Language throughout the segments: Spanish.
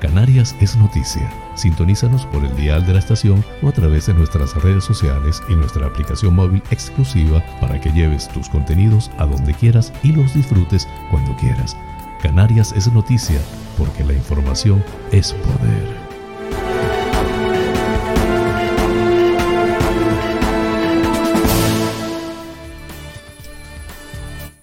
Canarias es noticia. Sintonízanos por el dial de la estación o a través de nuestras redes sociales y nuestra aplicación móvil exclusiva para que lleves tus contenidos a donde quieras y los disfrutes cuando quieras. Canarias es noticia porque la información es poder.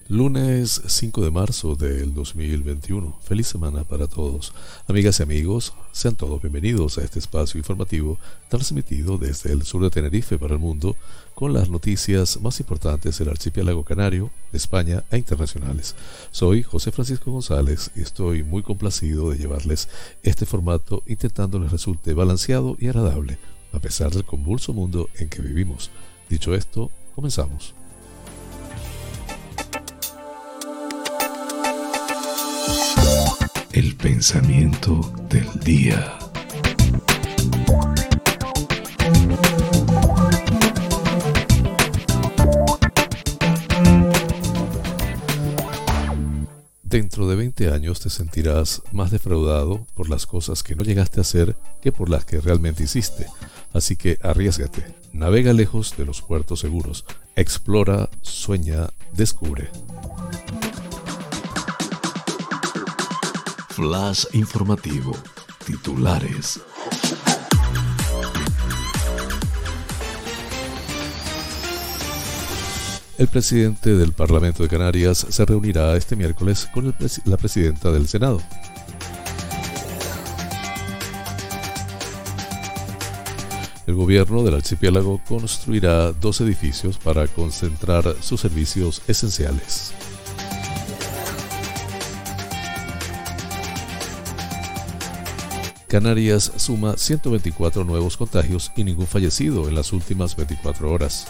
Lunes 5 de marzo del 2021. Feliz semana para todos. Amigas y amigos, sean todos bienvenidos a este espacio informativo transmitido desde el sur de Tenerife para el mundo con las noticias más importantes del archipiélago canario, España e internacionales. Soy José Francisco González y estoy muy complacido de llevarles este formato intentando les resulte balanceado y agradable a pesar del convulso mundo en que vivimos. Dicho esto, comenzamos. El pensamiento del día. Dentro de 20 años te sentirás más defraudado por las cosas que no llegaste a hacer que por las que realmente hiciste. Así que arriesgate, navega lejos de los puertos seguros, explora, sueña, descubre. Flash informativo. Titulares. El presidente del Parlamento de Canarias se reunirá este miércoles con la presidenta del Senado. El gobierno del archipiélago construirá dos edificios para concentrar sus servicios esenciales. Canarias suma 124 nuevos contagios y ningún fallecido en las últimas 24 horas.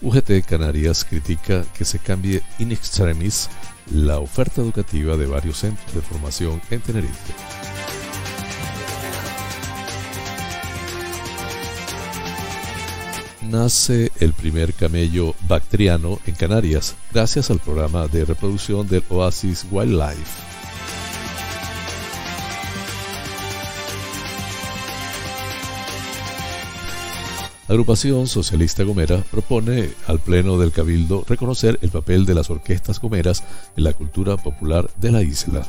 UGT Canarias critica que se cambie in extremis la oferta educativa de varios centros de formación en Tenerife. Nace el primer camello bactriano en Canarias gracias al programa de reproducción del Oasis Wildlife. Agrupación socialista Gomera propone al Pleno del Cabildo reconocer el papel de las orquestas gomeras en la cultura popular de la isla.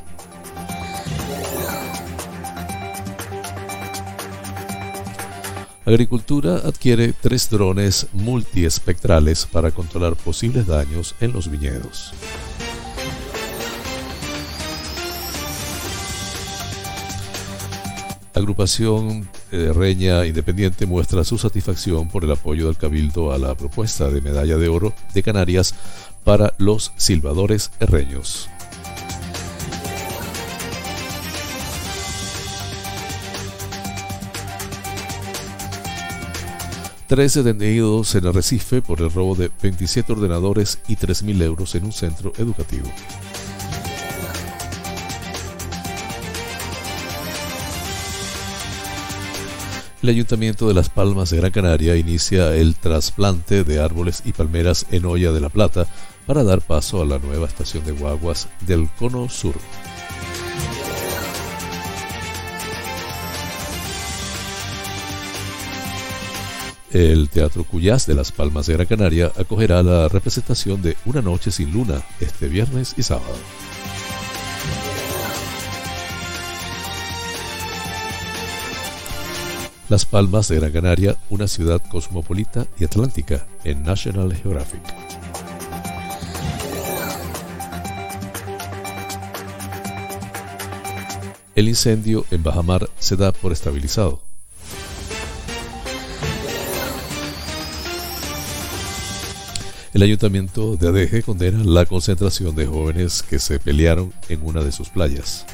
Agricultura adquiere tres drones multiespectrales para controlar posibles daños en los viñedos. Agrupación de Reña Independiente muestra su satisfacción por el apoyo del Cabildo a la propuesta de medalla de oro de Canarias para los silbadores herreños. 13 detenidos en Arrecife por el robo de 27 ordenadores y 3.000 euros en un centro educativo. El Ayuntamiento de Las Palmas de Gran Canaria inicia el trasplante de árboles y palmeras en Olla de la Plata para dar paso a la nueva estación de guaguas del Cono Sur. El Teatro Cuyás de Las Palmas de Gran Canaria acogerá la representación de Una Noche sin Luna este viernes y sábado. Las Palmas de Gran Canaria, una ciudad cosmopolita y atlántica en National Geographic. El incendio en Bajamar se da por estabilizado. El ayuntamiento de Adeje condena la concentración de jóvenes que se pelearon en una de sus playas.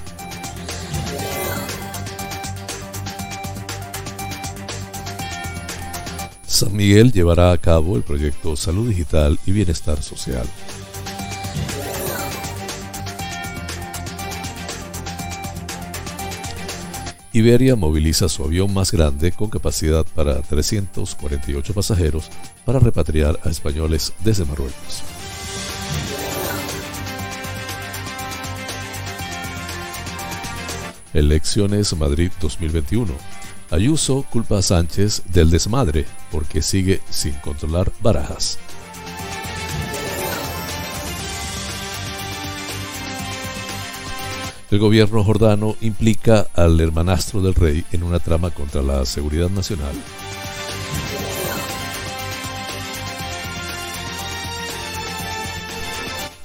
San Miguel llevará a cabo el proyecto Salud Digital y Bienestar Social. Iberia moviliza su avión más grande con capacidad para 348 pasajeros para repatriar a españoles desde Marruecos. Elecciones Madrid 2021. Ayuso culpa a Sánchez del desmadre porque sigue sin controlar barajas. El gobierno jordano implica al hermanastro del rey en una trama contra la seguridad nacional.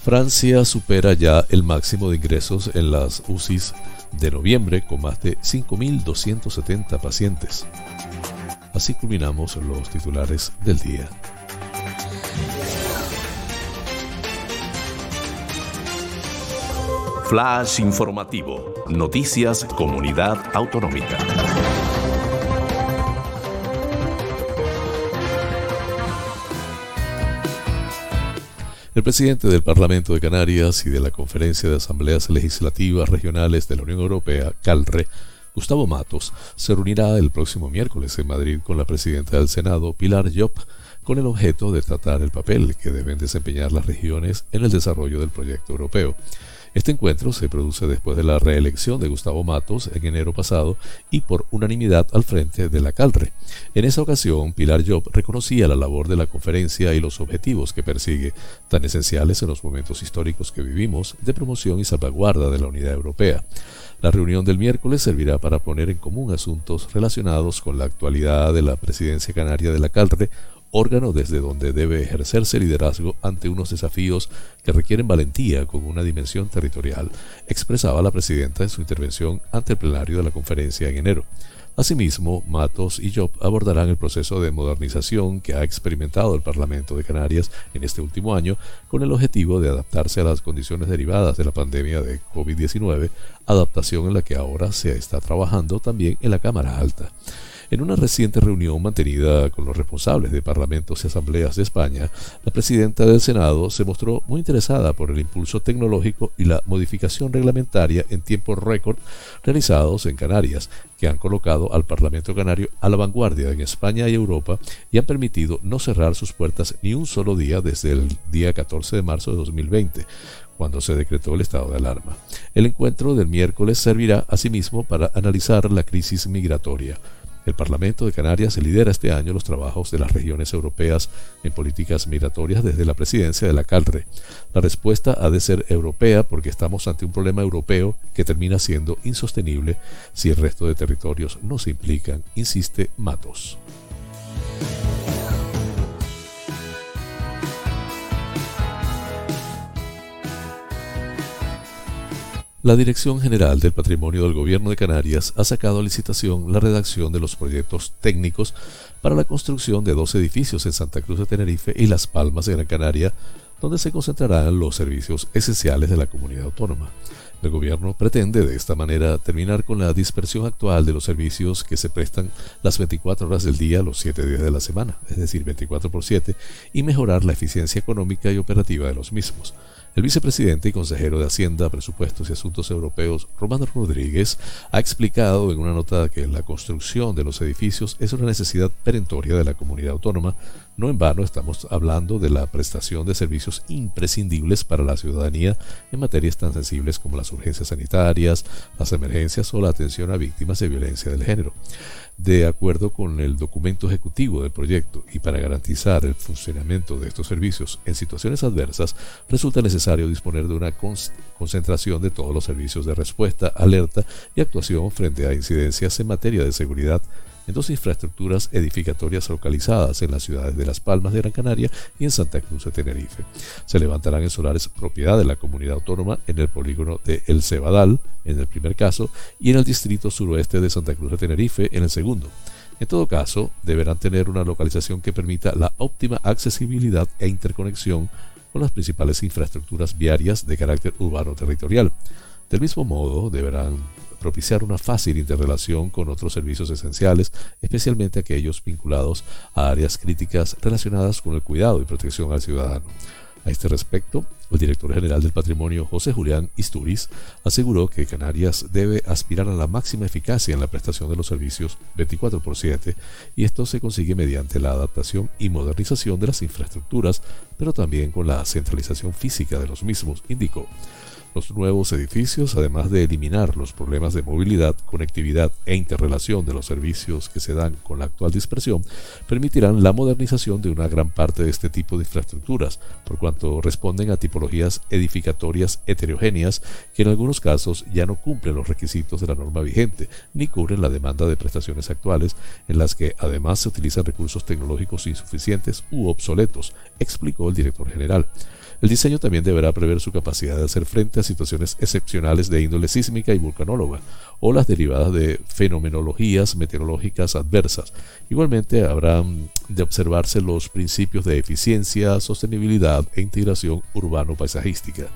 Francia supera ya el máximo de ingresos en las UCIs de noviembre con más de 5.270 pacientes. Así culminamos los titulares del día. Flash informativo. Noticias Comunidad Autonómica. El presidente del Parlamento de Canarias y de la Conferencia de Asambleas Legislativas Regionales de la Unión Europea, CALRE, Gustavo Matos, se reunirá el próximo miércoles en Madrid con la presidenta del Senado, Pilar Job, con el objeto de tratar el papel que deben desempeñar las regiones en el desarrollo del proyecto europeo. Este encuentro se produce después de la reelección de Gustavo Matos en enero pasado y por unanimidad al frente de la CALRE. En esa ocasión, Pilar Job reconocía la labor de la conferencia y los objetivos que persigue, tan esenciales en los momentos históricos que vivimos de promoción y salvaguarda de la unidad europea. La reunión del miércoles servirá para poner en común asuntos relacionados con la actualidad de la presidencia canaria de la CALRE órgano desde donde debe ejercerse liderazgo ante unos desafíos que requieren valentía con una dimensión territorial, expresaba la presidenta en su intervención ante el plenario de la conferencia en enero. Asimismo, Matos y Job abordarán el proceso de modernización que ha experimentado el Parlamento de Canarias en este último año con el objetivo de adaptarse a las condiciones derivadas de la pandemia de COVID-19, adaptación en la que ahora se está trabajando también en la Cámara Alta. En una reciente reunión mantenida con los responsables de parlamentos y asambleas de España, la presidenta del Senado se mostró muy interesada por el impulso tecnológico y la modificación reglamentaria en tiempo récord realizados en Canarias, que han colocado al Parlamento Canario a la vanguardia en España y Europa y han permitido no cerrar sus puertas ni un solo día desde el día 14 de marzo de 2020 cuando se decretó el estado de alarma. El encuentro del miércoles servirá asimismo para analizar la crisis migratoria, el Parlamento de Canarias lidera este año los trabajos de las regiones europeas en políticas migratorias desde la presidencia de la CALRE. La respuesta ha de ser europea porque estamos ante un problema europeo que termina siendo insostenible si el resto de territorios no se implican, insiste Matos. La Dirección General del Patrimonio del Gobierno de Canarias ha sacado a licitación la redacción de los proyectos técnicos para la construcción de dos edificios en Santa Cruz de Tenerife y Las Palmas de Gran Canaria, donde se concentrarán los servicios esenciales de la comunidad autónoma. El gobierno pretende de esta manera terminar con la dispersión actual de los servicios que se prestan las 24 horas del día, los 7 días de la semana, es decir, 24 por 7, y mejorar la eficiencia económica y operativa de los mismos. El vicepresidente y consejero de Hacienda, Presupuestos y Asuntos Europeos, Román Rodríguez, ha explicado en una nota que la construcción de los edificios es una necesidad perentoria de la comunidad autónoma. No en vano estamos hablando de la prestación de servicios imprescindibles para la ciudadanía en materias tan sensibles como las urgencias sanitarias, las emergencias o la atención a víctimas de violencia del género. De acuerdo con el documento ejecutivo del proyecto y para garantizar el funcionamiento de estos servicios en situaciones adversas, resulta necesario disponer de una concentración de todos los servicios de respuesta, alerta y actuación frente a incidencias en materia de seguridad en dos infraestructuras edificatorias localizadas en las ciudades de Las Palmas de Gran Canaria y en Santa Cruz de Tenerife. Se levantarán en solares propiedad de la comunidad autónoma en el polígono de El Cebadal, en el primer caso, y en el distrito suroeste de Santa Cruz de Tenerife, en el segundo. En todo caso, deberán tener una localización que permita la óptima accesibilidad e interconexión con las principales infraestructuras viarias de carácter urbano territorial. Del mismo modo, deberán propiciar una fácil interrelación con otros servicios esenciales, especialmente aquellos vinculados a áreas críticas relacionadas con el cuidado y protección al ciudadano. A este respecto, el director general del patrimonio, José Julián Isturiz, aseguró que Canarias debe aspirar a la máxima eficacia en la prestación de los servicios 24 por 7 y esto se consigue mediante la adaptación y modernización de las infraestructuras, pero también con la centralización física de los mismos, indicó. Los nuevos edificios, además de eliminar los problemas de movilidad, conectividad e interrelación de los servicios que se dan con la actual dispersión, permitirán la modernización de una gran parte de este tipo de infraestructuras, por cuanto responden a tipologías edificatorias heterogéneas que en algunos casos ya no cumplen los requisitos de la norma vigente, ni cubren la demanda de prestaciones actuales, en las que además se utilizan recursos tecnológicos insuficientes u obsoletos, explicó el director general. El diseño también deberá prever su capacidad de hacer frente a situaciones excepcionales de índole sísmica y vulcanóloga, o las derivadas de fenomenologías meteorológicas adversas. Igualmente habrán de observarse los principios de eficiencia, sostenibilidad e integración urbano-paisajística.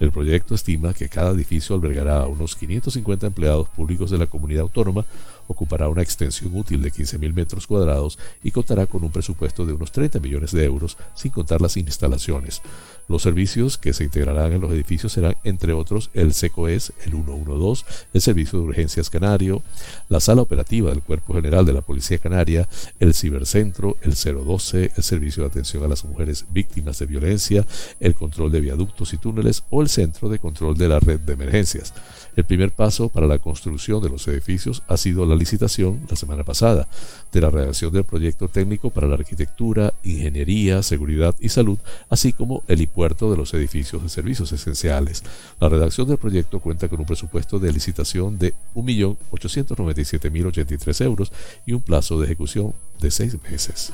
El proyecto estima que cada edificio albergará a unos 550 empleados públicos de la comunidad autónoma, ocupará una extensión útil de 15.000 metros cuadrados y contará con un presupuesto de unos 30 millones de euros, sin contar las instalaciones. Los servicios que se integrarán en los edificios serán, entre otros, el SECOES, el 112, el Servicio de Urgencias Canario, la Sala Operativa del Cuerpo General de la Policía Canaria, el Cibercentro, el 012, el Servicio de Atención a las Mujeres Víctimas de Violencia, el Control de Viaductos y Túneles o el Centro de Control de la Red de Emergencias. El primer paso para la construcción de los edificios ha sido la licitación la semana pasada de la redacción del proyecto técnico para la arquitectura, ingeniería, seguridad y salud, así como el puerto de los edificios de servicios esenciales. La redacción del proyecto cuenta con un presupuesto de licitación de 1.897.083 euros y un plazo de ejecución de seis meses.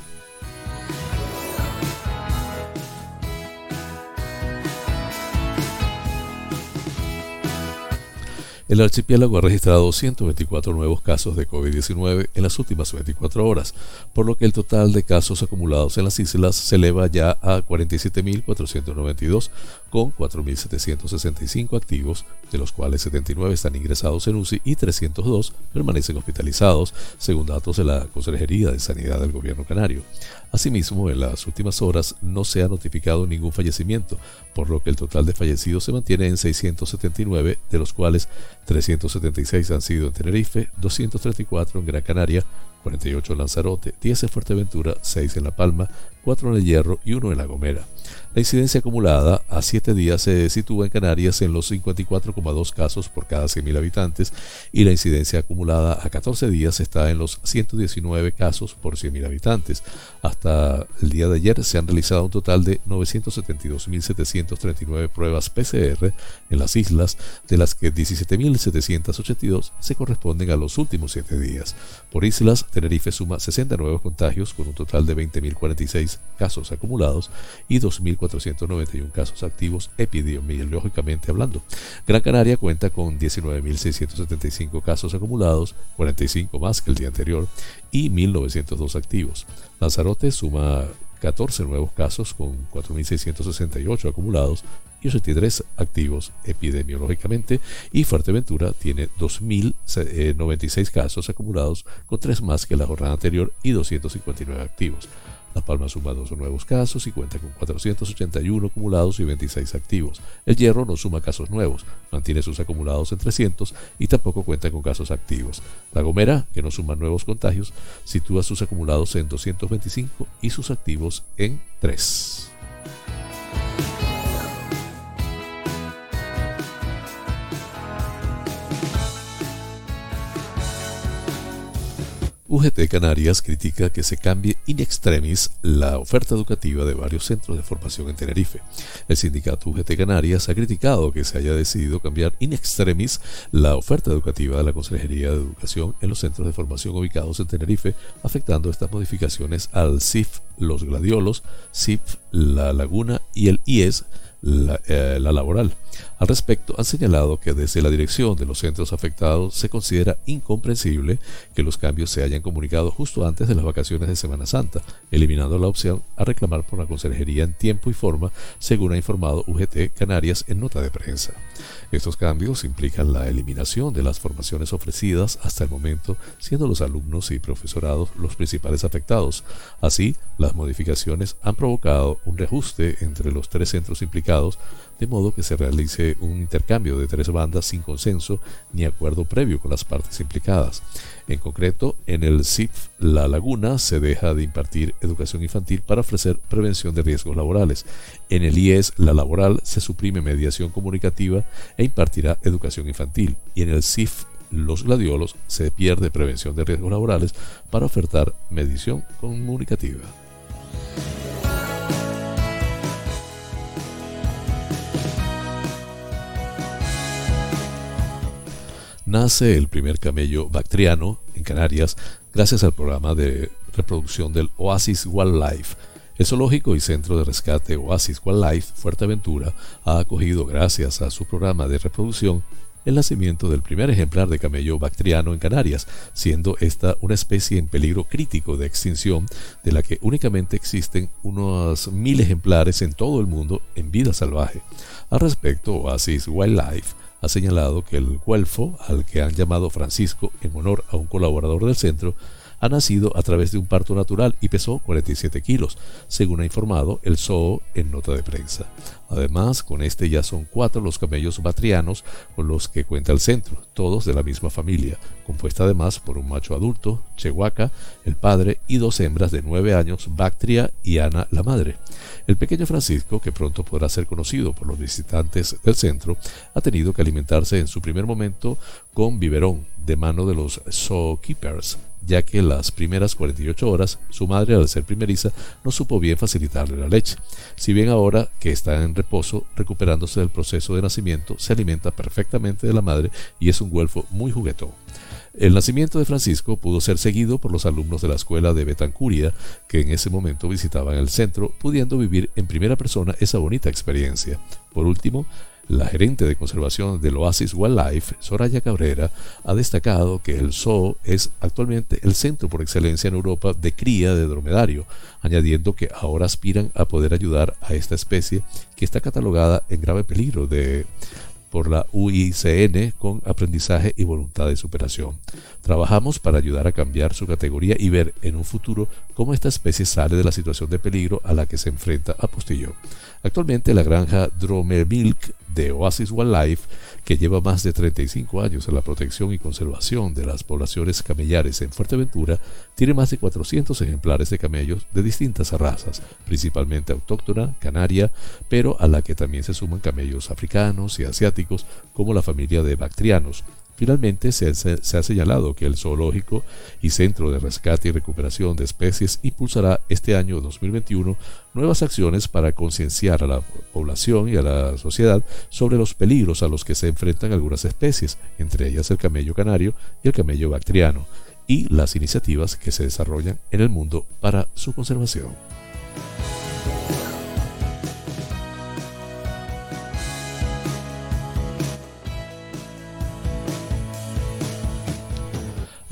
El archipiélago ha registrado 124 nuevos casos de COVID-19 en las últimas 24 horas, por lo que el total de casos acumulados en las islas se eleva ya a 47.492, con 4.765 activos, de los cuales 79 están ingresados en UCI y 302 permanecen hospitalizados, según datos de la Consejería de Sanidad del Gobierno Canario. Asimismo, en las últimas horas no se ha notificado ningún fallecimiento, por lo que el total de fallecidos se mantiene en 679, de los cuales 376 han sido en Tenerife, 234 en Gran Canaria, 48 en Lanzarote, 10 en Fuerteventura, 6 en La Palma, 4 en El Hierro y 1 en La Gomera. La incidencia acumulada a 7 días se sitúa en Canarias en los 54,2 casos por cada 100.000 habitantes y la incidencia acumulada a 14 días está en los 119 casos por 100.000 habitantes. Hasta el día de ayer se han realizado un total de 972.739 pruebas PCR en las islas, de las que 17.782 se corresponden a los últimos 7 días. Por islas, Tenerife suma 60 nuevos contagios con un total de 20.046 casos acumulados y 2.000 491 casos activos epidemiológicamente hablando. Gran Canaria cuenta con 19.675 casos acumulados, 45 más que el día anterior, y 1.902 activos. Lanzarote suma 14 nuevos casos con 4.668 acumulados y 83 activos epidemiológicamente y Fuerteventura tiene 2.096 casos acumulados con 3 más que la jornada anterior y 259 activos. La Palma suma dos nuevos casos y cuenta con 481 acumulados y 26 activos. El Hierro no suma casos nuevos, mantiene sus acumulados en 300 y tampoco cuenta con casos activos. La Gomera, que no suma nuevos contagios, sitúa sus acumulados en 225 y sus activos en 3. UGT Canarias critica que se cambie in extremis la oferta educativa de varios centros de formación en Tenerife. El sindicato UGT Canarias ha criticado que se haya decidido cambiar in extremis la oferta educativa de la Consejería de Educación en los centros de formación ubicados en Tenerife, afectando estas modificaciones al CIF Los Gladiolos, CIF La Laguna y el IES la, eh, la, laboral. Al respecto, han señalado que desde la dirección de los centros afectados se considera incomprensible que los cambios se hayan comunicado justo antes de las vacaciones de Semana Santa, eliminando la opción a reclamar por la consejería en tiempo y forma, según ha informado UGT Canarias en nota de prensa. Estos cambios implican la eliminación de las formaciones ofrecidas hasta el momento, siendo los alumnos y profesorados los principales afectados. Así, las modificaciones han provocado un reajuste entre los tres centros implicados, de modo que se realice un intercambio de tres bandas sin consenso ni acuerdo previo con las partes implicadas. En concreto, en el CIF La Laguna se deja de impartir educación infantil para ofrecer prevención de riesgos laborales. En el IES La Laboral se suprime mediación comunicativa e impartirá educación infantil. Y en el CIF Los Gladiolos se pierde prevención de riesgos laborales para ofertar medición comunicativa. Nace el primer camello bactriano en Canarias gracias al programa de reproducción del Oasis Wildlife. El zoológico y centro de rescate Oasis Wildlife Fuerteventura ha acogido, gracias a su programa de reproducción, el nacimiento del primer ejemplar de camello bactriano en Canarias, siendo esta una especie en peligro crítico de extinción, de la que únicamente existen unos mil ejemplares en todo el mundo en vida salvaje. Al respecto, Oasis Wildlife ha señalado que el guelfo, al que han llamado Francisco en honor a un colaborador del centro, ha nacido a través de un parto natural y pesó 47 kilos, según ha informado el zoo en nota de prensa. Además, con este ya son cuatro los camellos batrianos con los que cuenta el centro, todos de la misma familia, compuesta además por un macho adulto, Chehuaca, el padre, y dos hembras de nueve años, Bactria y Ana, la madre. El pequeño Francisco, que pronto podrá ser conocido por los visitantes del centro, ha tenido que alimentarse en su primer momento con biberón de mano de los zookeepers, ya que las primeras 48 horas su madre, al ser primeriza, no supo bien facilitarle la leche. Si bien ahora que está en reposo, recuperándose del proceso de nacimiento, se alimenta perfectamente de la madre y es un güelfo muy juguetón. El nacimiento de Francisco pudo ser seguido por los alumnos de la escuela de Betancuria, que en ese momento visitaban el centro, pudiendo vivir en primera persona esa bonita experiencia. Por último, la gerente de conservación del Oasis Wildlife, Soraya Cabrera, ha destacado que el zoo es actualmente el centro por excelencia en Europa de cría de dromedario, añadiendo que ahora aspiran a poder ayudar a esta especie que está catalogada en grave peligro de por la UICN con aprendizaje y voluntad de superación. Trabajamos para ayudar a cambiar su categoría y ver en un futuro cómo esta especie sale de la situación de peligro a la que se enfrenta a. Actualmente la granja Milk de Oasis Wildlife, que lleva más de 35 años en la protección y conservación de las poblaciones camellares en Fuerteventura, tiene más de 400 ejemplares de camellos de distintas razas, principalmente autóctona, canaria, pero a la que también se suman camellos africanos y asiáticos, como la familia de bactrianos, Finalmente, se, ha señalado que el Zoológico y Centro de Rescate y Recuperación de Especies impulsará este año 2021 nuevas acciones para concienciar a la población y a la sociedad sobre los peligros a los que se enfrentan algunas especies, entre ellas el camello canario y el camello bactriano, y las iniciativas que se desarrollan en el mundo para su conservación.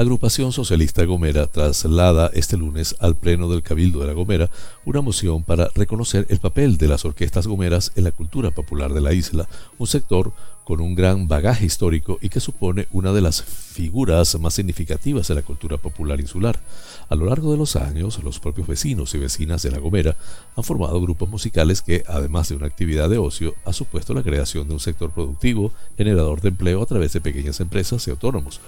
Agrupación Socialista Gomera traslada este lunes al Pleno del Cabildo de la Gomera una moción para reconocer el papel de las orquestas gomeras en la cultura popular de la isla, un sector con un gran bagaje histórico y que supone una de las figuras más significativas de la cultura popular insular. A lo largo de los años, los propios vecinos y vecinas de La Gomera han formado grupos musicales que, además de una actividad de ocio, ha supuesto la creación de un sector productivo, generador de empleo a través de pequeñas empresas y autónomos.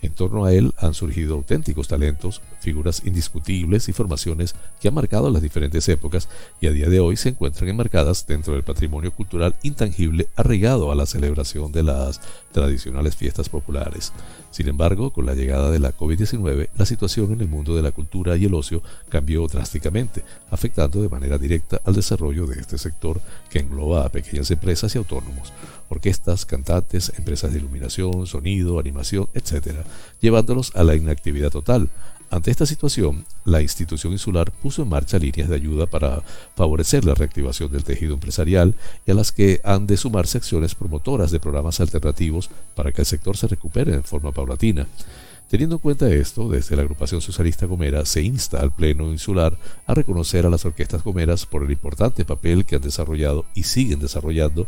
En torno a él han surgido auténticos talentos, figuras indiscutibles y formaciones que han marcado las diferentes épocas y a día de hoy se encuentran enmarcadas dentro del patrimonio cultural intangible arraigado a la celebración de las tradicionales fiestas populares. Sin embargo, con la llegada de la COVID-19, la situación en el mundo de la cultura y el ocio cambió drásticamente, afectando de manera directa al desarrollo de este sector que engloba a pequeñas empresas y autónomos orquestas, cantantes, empresas de iluminación, sonido, animación, etc. llevándolos a la inactividad total. Ante esta situación, la institución insular puso en marcha líneas de ayuda para favorecer la reactivación del tejido empresarial y a las que han de sumarse acciones promotoras de programas alternativos para que el sector se recupere en forma paulatina. Teniendo en cuenta esto, desde la agrupación socialista Gomera se insta al Pleno Insular a reconocer a las orquestas gomeras por el importante papel que han desarrollado y siguen desarrollando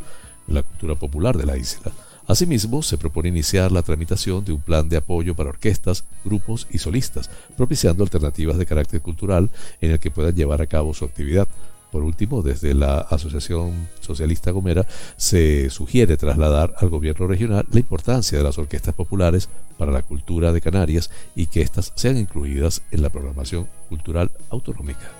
en la cultura popular de la isla. Asimismo, se propone iniciar la tramitación de un plan de apoyo para orquestas, grupos y solistas, propiciando alternativas de carácter cultural en el que puedan llevar a cabo su actividad. Por último, desde la Asociación Socialista Gomera se sugiere trasladar al gobierno regional la importancia de las orquestas populares para la cultura de Canarias y que éstas sean incluidas en la programación cultural autonómica.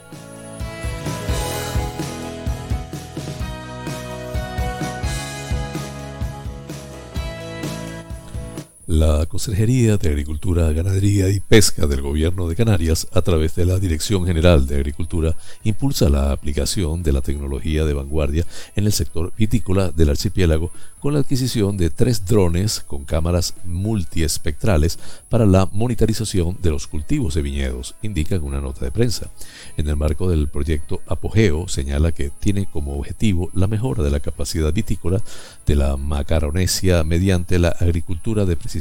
La Consejería de Agricultura, Ganadería y Pesca del Gobierno de Canarias, a través de la Dirección General de Agricultura, impulsa la aplicación de la tecnología de vanguardia en el sector vitícola del archipiélago con la adquisición de tres drones con cámaras multiespectrales para la monitorización de los cultivos de viñedos, indica en una nota de prensa. En el marco del proyecto Apogeo, señala que tiene como objetivo la mejora de la capacidad vitícola de la Macaronesia mediante la agricultura de precisión.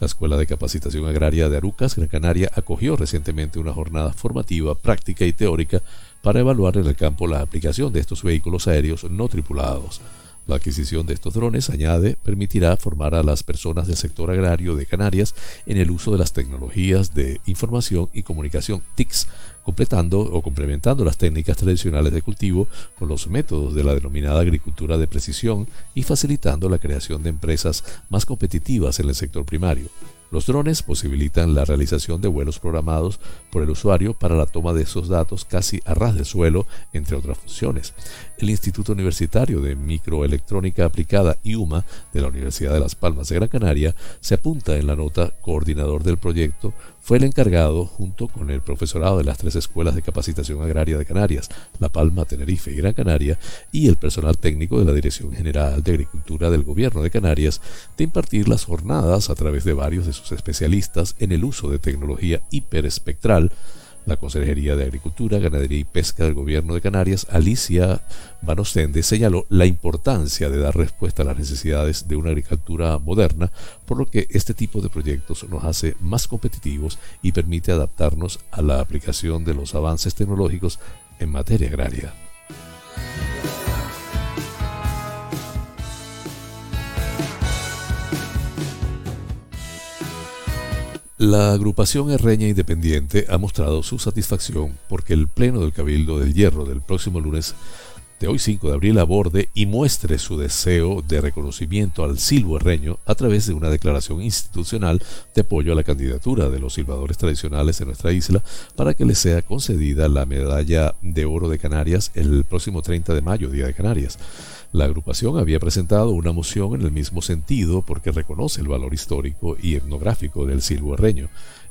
La Escuela de Capacitación Agraria de Arucas, Gran Canaria, acogió recientemente una jornada formativa, práctica y teórica para evaluar en el campo la aplicación de estos vehículos aéreos no tripulados. La adquisición de estos drones, añade, permitirá formar a las personas del sector agrario de Canarias en el uso de las tecnologías de información y comunicación TICS, completando o complementando las técnicas tradicionales de cultivo con los métodos de la denominada agricultura de precisión y facilitando la creación de empresas más competitivas en el sector primario. Los drones posibilitan la realización de vuelos programados por el usuario para la toma de esos datos casi a ras de suelo, entre otras funciones. El Instituto Universitario de Microelectrónica Aplicada IUMA de la Universidad de Las Palmas de Gran Canaria se apunta en la nota coordinador del proyecto fue el encargado, junto con el profesorado de las tres escuelas de capacitación agraria de Canarias, La Palma, Tenerife y Gran Canaria, y el personal técnico de la Dirección General de Agricultura del Gobierno de Canarias, de impartir las jornadas a través de varios de sus especialistas en el uso de tecnología hiperespectral la Consejería de Agricultura, Ganadería y Pesca del Gobierno de Canarias, Alicia Vanostende, señaló la importancia de dar respuesta a las necesidades de una agricultura moderna, por lo que este tipo de proyectos nos hace más competitivos y permite adaptarnos a la aplicación de los avances tecnológicos en materia agraria. La agrupación Herreña Independiente ha mostrado su satisfacción porque el Pleno del Cabildo del Hierro del próximo lunes de hoy 5 de abril aborde y muestre su deseo de reconocimiento al silbo herreño a través de una declaración institucional de apoyo a la candidatura de los silbadores tradicionales de nuestra isla para que les sea concedida la medalla de oro de Canarias el próximo 30 de mayo, Día de Canarias. La agrupación había presentado una moción en el mismo sentido porque reconoce el valor histórico y etnográfico del silbo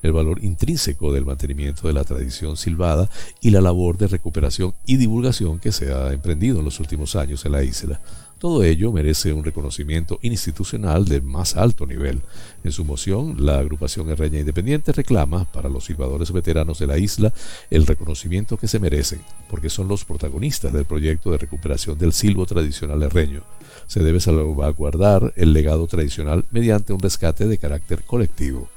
el valor intrínseco del mantenimiento de la tradición silbada y la labor de recuperación y divulgación que se ha emprendido en los últimos años en la isla. Todo ello merece un reconocimiento institucional de más alto nivel. En su moción, la agrupación Herreña Independiente reclama para los silbadores veteranos de la isla el reconocimiento que se merecen, porque son los protagonistas del proyecto de recuperación del silbo tradicional herreño. Se debe salvaguardar el legado tradicional mediante un rescate de carácter colectivo.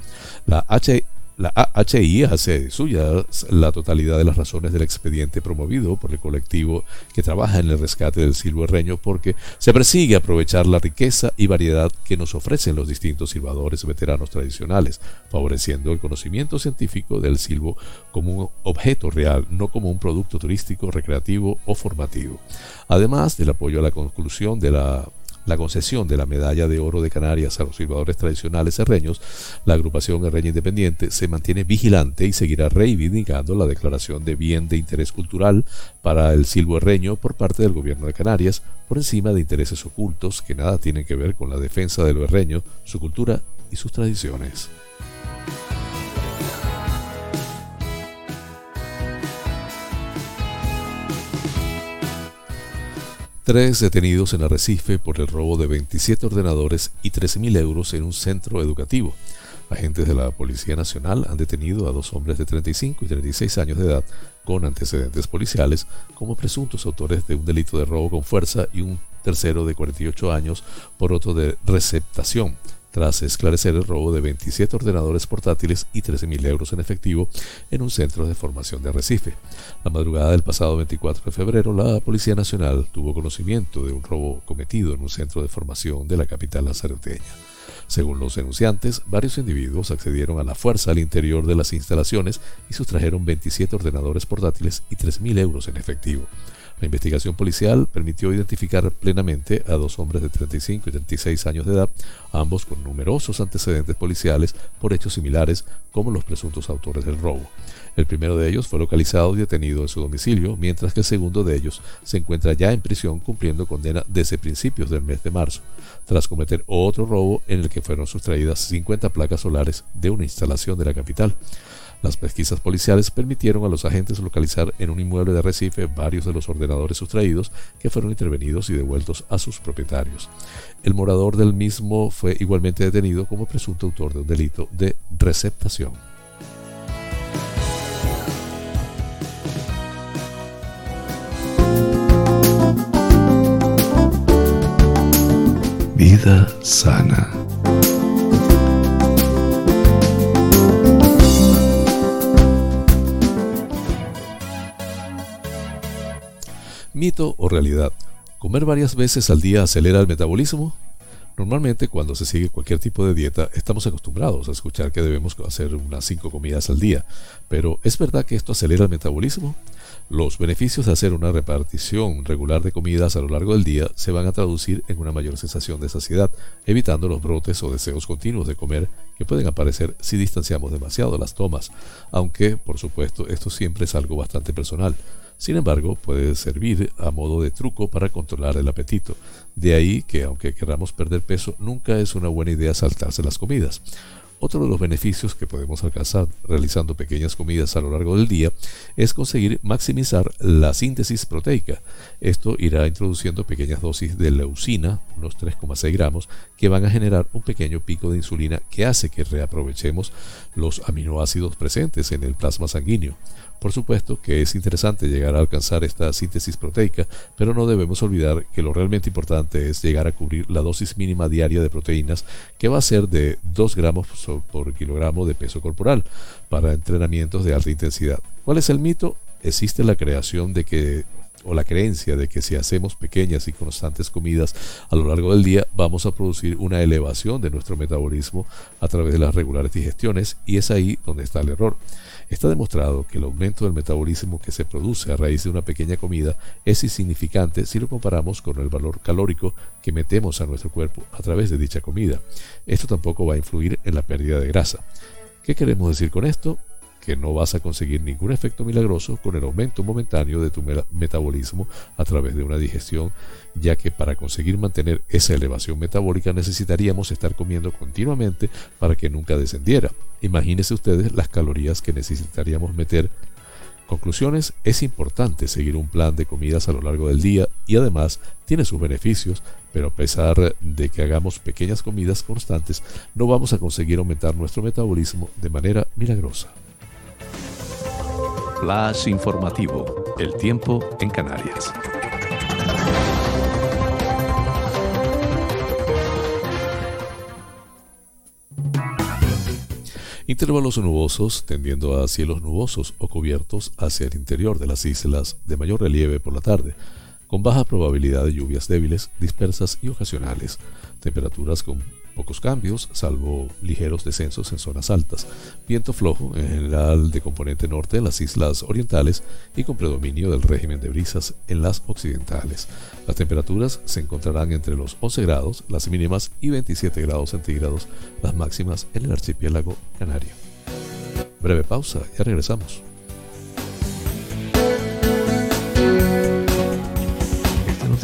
La H la AHI hace suya la totalidad de las razones del expediente promovido por el colectivo que trabaja en el rescate del silbo herreño porque se persigue aprovechar la riqueza y variedad que nos ofrecen los distintos silbadores veteranos tradicionales, favoreciendo el conocimiento científico del silbo como un objeto real, no como un producto turístico, recreativo o formativo. Además del apoyo a la conclusión de la la concesión de la medalla de oro de Canarias a los silbadores tradicionales herreños, la agrupación Herreña Independiente se mantiene vigilante y seguirá reivindicando la declaración de bien de interés cultural para el silbo herreño por parte del gobierno de Canarias, por encima de intereses ocultos que nada tienen que ver con la defensa de lo su cultura y sus tradiciones. Tres detenidos en Arrecife por el robo de 27 ordenadores y 13.000 euros en un centro educativo. Agentes de la Policía Nacional han detenido a dos hombres de 35 y 36 años de edad con antecedentes policiales como presuntos autores de un delito de robo con fuerza y un tercero de 48 años por otro de receptación tras esclarecer el robo de 27 ordenadores portátiles y 13.000 euros en efectivo en un centro de formación de Recife. La madrugada del pasado 24 de febrero, la Policía Nacional tuvo conocimiento de un robo cometido en un centro de formación de la capital lazareteña. Según los denunciantes, varios individuos accedieron a la fuerza al interior de las instalaciones y sustrajeron 27 ordenadores portátiles y 3.000 euros en efectivo. La investigación policial permitió identificar plenamente a dos hombres de 35 y 36 años de edad, ambos con numerosos antecedentes policiales por hechos similares como los presuntos autores del robo. El primero de ellos fue localizado y detenido en su domicilio, mientras que el segundo de ellos se encuentra ya en prisión cumpliendo condena desde principios del mes de marzo, tras cometer otro robo en el que fueron sustraídas 50 placas solares de una instalación de la capital. Las pesquisas policiales permitieron a los agentes localizar en un inmueble de Recife varios de los ordenadores sustraídos que fueron intervenidos y devueltos a sus propietarios. El morador del mismo fue igualmente detenido como presunto autor de un delito de receptación. Vida sana. Mito o realidad. ¿Comer varias veces al día acelera el metabolismo? Normalmente cuando se sigue cualquier tipo de dieta estamos acostumbrados a escuchar que debemos hacer unas 5 comidas al día, pero ¿es verdad que esto acelera el metabolismo? Los beneficios de hacer una repartición regular de comidas a lo largo del día se van a traducir en una mayor sensación de saciedad, evitando los brotes o deseos continuos de comer que pueden aparecer si distanciamos demasiado las tomas, aunque por supuesto esto siempre es algo bastante personal. Sin embargo, puede servir a modo de truco para controlar el apetito. De ahí que, aunque queramos perder peso, nunca es una buena idea saltarse las comidas. Otro de los beneficios que podemos alcanzar realizando pequeñas comidas a lo largo del día es conseguir maximizar la síntesis proteica. Esto irá introduciendo pequeñas dosis de leucina, unos 3,6 gramos, que van a generar un pequeño pico de insulina que hace que reaprovechemos los aminoácidos presentes en el plasma sanguíneo. Por supuesto que es interesante llegar a alcanzar esta síntesis proteica, pero no debemos olvidar que lo realmente importante es llegar a cubrir la dosis mínima diaria de proteínas, que va a ser de 2 gramos por kilogramo de peso corporal para entrenamientos de alta intensidad. ¿Cuál es el mito? Existe la creación de que o la creencia de que si hacemos pequeñas y constantes comidas a lo largo del día vamos a producir una elevación de nuestro metabolismo a través de las regulares digestiones y es ahí donde está el error. Está demostrado que el aumento del metabolismo que se produce a raíz de una pequeña comida es insignificante si lo comparamos con el valor calórico que metemos a nuestro cuerpo a través de dicha comida. Esto tampoco va a influir en la pérdida de grasa. ¿Qué queremos decir con esto? Que no vas a conseguir ningún efecto milagroso con el aumento momentáneo de tu metabolismo a través de una digestión, ya que para conseguir mantener esa elevación metabólica necesitaríamos estar comiendo continuamente para que nunca descendiera. Imagínense ustedes las calorías que necesitaríamos meter. Conclusiones, es importante seguir un plan de comidas a lo largo del día y además tiene sus beneficios, pero a pesar de que hagamos pequeñas comidas constantes, no vamos a conseguir aumentar nuestro metabolismo de manera milagrosa. Flash informativo, el tiempo en Canarias. Intervalos nubosos tendiendo a cielos nubosos o cubiertos hacia el interior de las islas de mayor relieve por la tarde, con baja probabilidad de lluvias débiles, dispersas y ocasionales. Temperaturas con Pocos cambios, salvo ligeros descensos en zonas altas. Viento flojo, en general de componente norte en las islas orientales y con predominio del régimen de brisas en las occidentales. Las temperaturas se encontrarán entre los 11 grados, las mínimas, y 27 grados centígrados, las máximas en el archipiélago canario. Breve pausa, ya regresamos.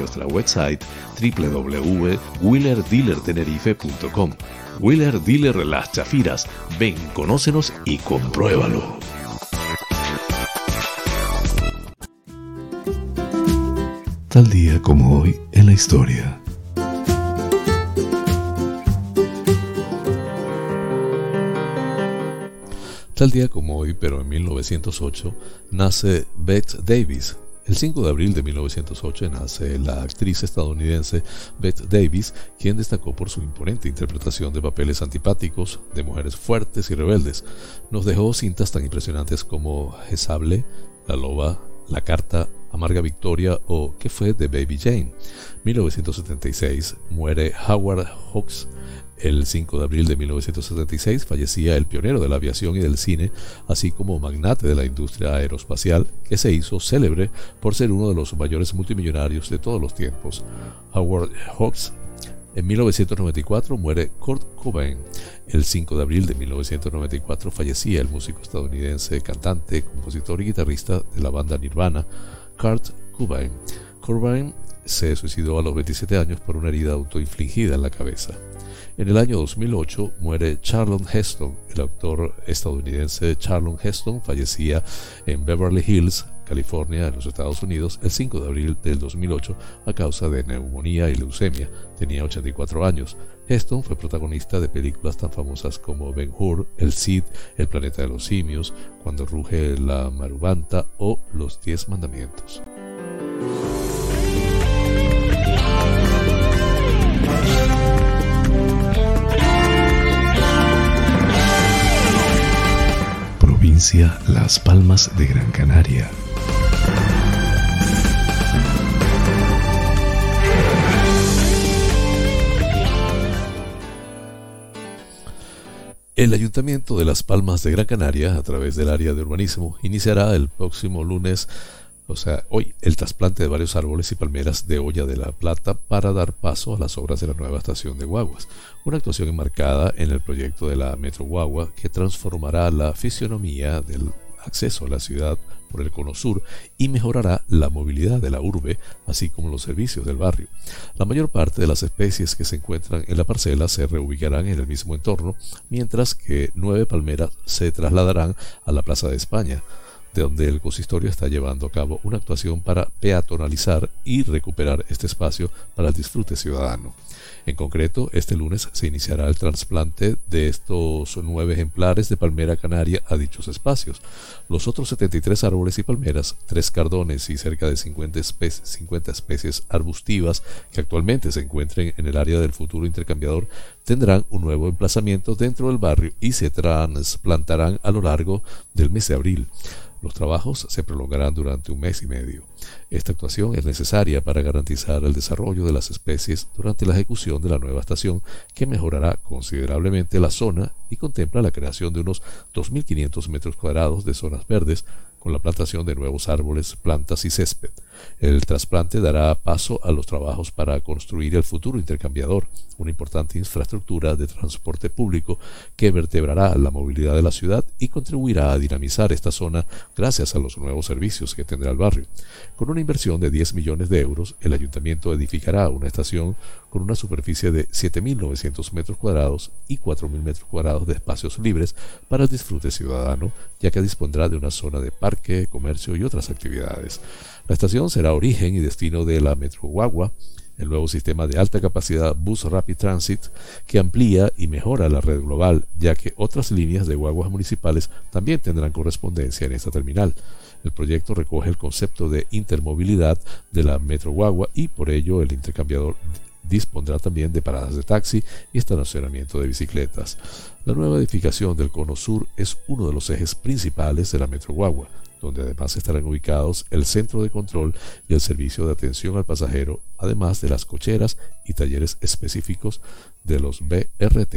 nuestra website www.wheelerdealertenerife.com. Wheeler Dealer Las Chafiras. Ven, conócenos y compruébalo. Tal día como hoy en la historia. Tal día como hoy, pero en 1908, nace Bette Davis, el 5 de abril de 1908 nace la actriz estadounidense Bette Davis, quien destacó por su imponente interpretación de papeles antipáticos de mujeres fuertes y rebeldes. Nos dejó cintas tan impresionantes como Jezable, La Loba, La Carta, Amarga Victoria o ¿Qué fue de Baby Jane? 1976 muere Howard Hawks el 5 de abril de 1976 fallecía el pionero de la aviación y del cine, así como magnate de la industria aeroespacial, que se hizo célebre por ser uno de los mayores multimillonarios de todos los tiempos. Howard Hawks en 1994 muere Kurt Cobain. El 5 de abril de 1994 fallecía el músico estadounidense, cantante, compositor y guitarrista de la banda Nirvana, Kurt Cobain. Cobain se suicidó a los 27 años por una herida autoinfligida en la cabeza. En el año 2008 muere Charlon Heston. El actor estadounidense Charlon Heston fallecía en Beverly Hills, California, en los Estados Unidos, el 5 de abril del 2008 a causa de neumonía y leucemia. Tenía 84 años. Heston fue protagonista de películas tan famosas como Ben Hur, El Cid, El planeta de los simios, Cuando ruge la marubanta o Los Diez Mandamientos. Las Palmas de Gran Canaria. El Ayuntamiento de Las Palmas de Gran Canaria, a través del área de urbanismo, iniciará el próximo lunes o sea, hoy el trasplante de varios árboles y palmeras de olla de la plata para dar paso a las obras de la nueva estación de guaguas, una actuación enmarcada en el proyecto de la Metro Guagua que transformará la fisionomía del acceso a la ciudad por el cono sur y mejorará la movilidad de la urbe, así como los servicios del barrio. La mayor parte de las especies que se encuentran en la parcela se reubicarán en el mismo entorno, mientras que nueve palmeras se trasladarán a la Plaza de España, donde el consistorio está llevando a cabo una actuación para peatonalizar y recuperar este espacio para el disfrute ciudadano. En concreto, este lunes se iniciará el trasplante de estos nueve ejemplares de palmera canaria a dichos espacios. Los otros 73 árboles y palmeras, tres cardones y cerca de 50, 50 especies arbustivas que actualmente se encuentren en el área del futuro intercambiador tendrán un nuevo emplazamiento dentro del barrio y se trasplantarán a lo largo del mes de abril. Los trabajos se prolongarán durante un mes y medio. Esta actuación es necesaria para garantizar el desarrollo de las especies durante la ejecución de la nueva estación que mejorará considerablemente la zona y contempla la creación de unos 2.500 metros cuadrados de zonas verdes con la plantación de nuevos árboles, plantas y césped. El trasplante dará paso a los trabajos para construir el futuro intercambiador, una importante infraestructura de transporte público que vertebrará la movilidad de la ciudad y contribuirá a dinamizar esta zona gracias a los nuevos servicios que tendrá el barrio. Con una inversión de 10 millones de euros, el ayuntamiento edificará una estación con una superficie de 7.900 metros cuadrados y 4.000 metros cuadrados de espacios libres para el disfrute ciudadano, ya que dispondrá de una zona de parque, comercio y otras actividades. La estación será origen y destino de la Metro Guagua, el nuevo sistema de alta capacidad Bus Rapid Transit que amplía y mejora la red global, ya que otras líneas de guaguas municipales también tendrán correspondencia en esta terminal. El proyecto recoge el concepto de intermovilidad de la Metro Guagua y por ello el intercambiador dispondrá también de paradas de taxi y estacionamiento de bicicletas. La nueva edificación del Cono Sur es uno de los ejes principales de la Metro Guagua, donde además estarán ubicados el centro de control y el servicio de atención al pasajero, además de las cocheras y talleres específicos de los BRT.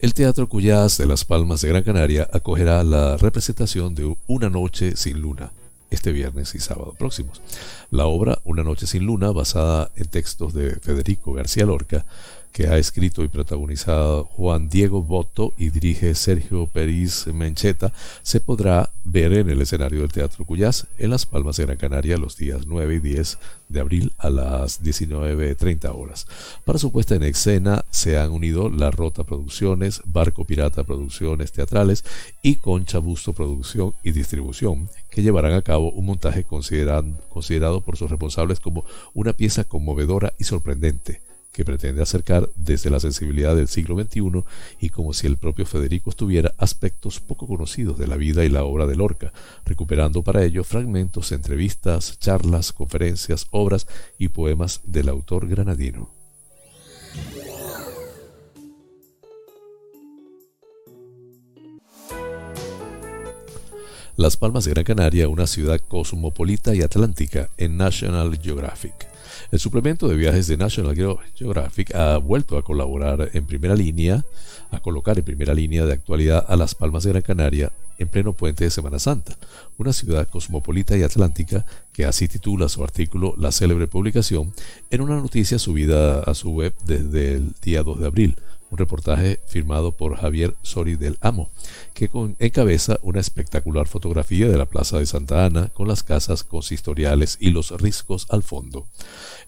El Teatro Cuyás de Las Palmas de Gran Canaria acogerá la representación de Una Noche sin Luna este viernes y sábado próximos. La obra Una Noche sin Luna, basada en textos de Federico García Lorca, que ha escrito y protagonizado Juan Diego Boto y dirige Sergio Peris Mencheta, se podrá ver en el escenario del Teatro Cuyás en Las Palmas de Gran Canaria los días 9 y 10 de abril a las 19.30 horas. Para su puesta en escena se han unido La Rota Producciones, Barco Pirata Producciones Teatrales y Concha Busto Producción y Distribución, que llevarán a cabo un montaje considerado por sus responsables como una pieza conmovedora y sorprendente que pretende acercar desde la sensibilidad del siglo XXI y como si el propio Federico estuviera aspectos poco conocidos de la vida y la obra de Lorca, recuperando para ello fragmentos, entrevistas, charlas, conferencias, obras y poemas del autor granadino. Las Palmas de Gran Canaria, una ciudad cosmopolita y atlántica en National Geographic. El suplemento de viajes de National Geographic ha vuelto a colaborar en primera línea, a colocar en primera línea de actualidad a Las Palmas de Gran Canaria en pleno puente de Semana Santa, una ciudad cosmopolita y atlántica que así titula su artículo La célebre publicación en una noticia subida a su web desde el día 2 de abril un reportaje firmado por Javier Sori del Amo, que encabeza una espectacular fotografía de la Plaza de Santa Ana con las casas consistoriales y los riscos al fondo.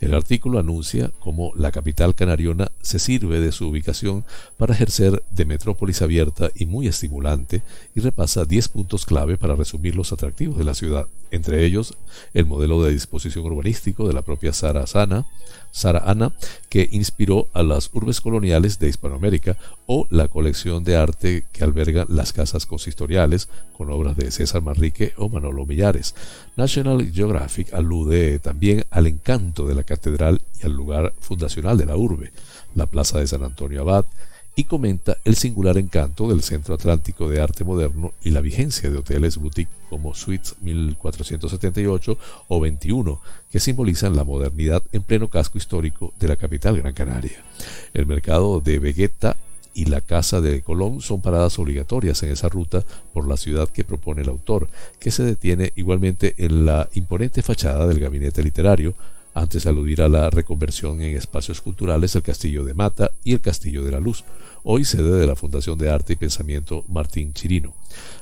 El artículo anuncia cómo la capital canariona se sirve de su ubicación para ejercer de metrópolis abierta y muy estimulante y repasa 10 puntos clave para resumir los atractivos de la ciudad, entre ellos el modelo de disposición urbanístico de la propia Sara Sana, Sara Ana, que inspiró a las urbes coloniales de Hispanoamérica, o la colección de arte que alberga las casas consistoriales, con obras de César Manrique o Manolo Millares. National Geographic alude también al encanto de la catedral y al lugar fundacional de la urbe, la Plaza de San Antonio Abad, y comenta el singular encanto del Centro Atlántico de Arte Moderno y la vigencia de hoteles boutique como Suites 1478 o 21, que simbolizan la modernidad en pleno casco histórico de la capital Gran Canaria. El mercado de Vegeta y la Casa de Colón son paradas obligatorias en esa ruta por la ciudad que propone el autor, que se detiene igualmente en la imponente fachada del gabinete literario, antes de aludir a la reconversión en espacios culturales del Castillo de Mata y el Castillo de la Luz, hoy sede de la Fundación de Arte y Pensamiento Martín Chirino.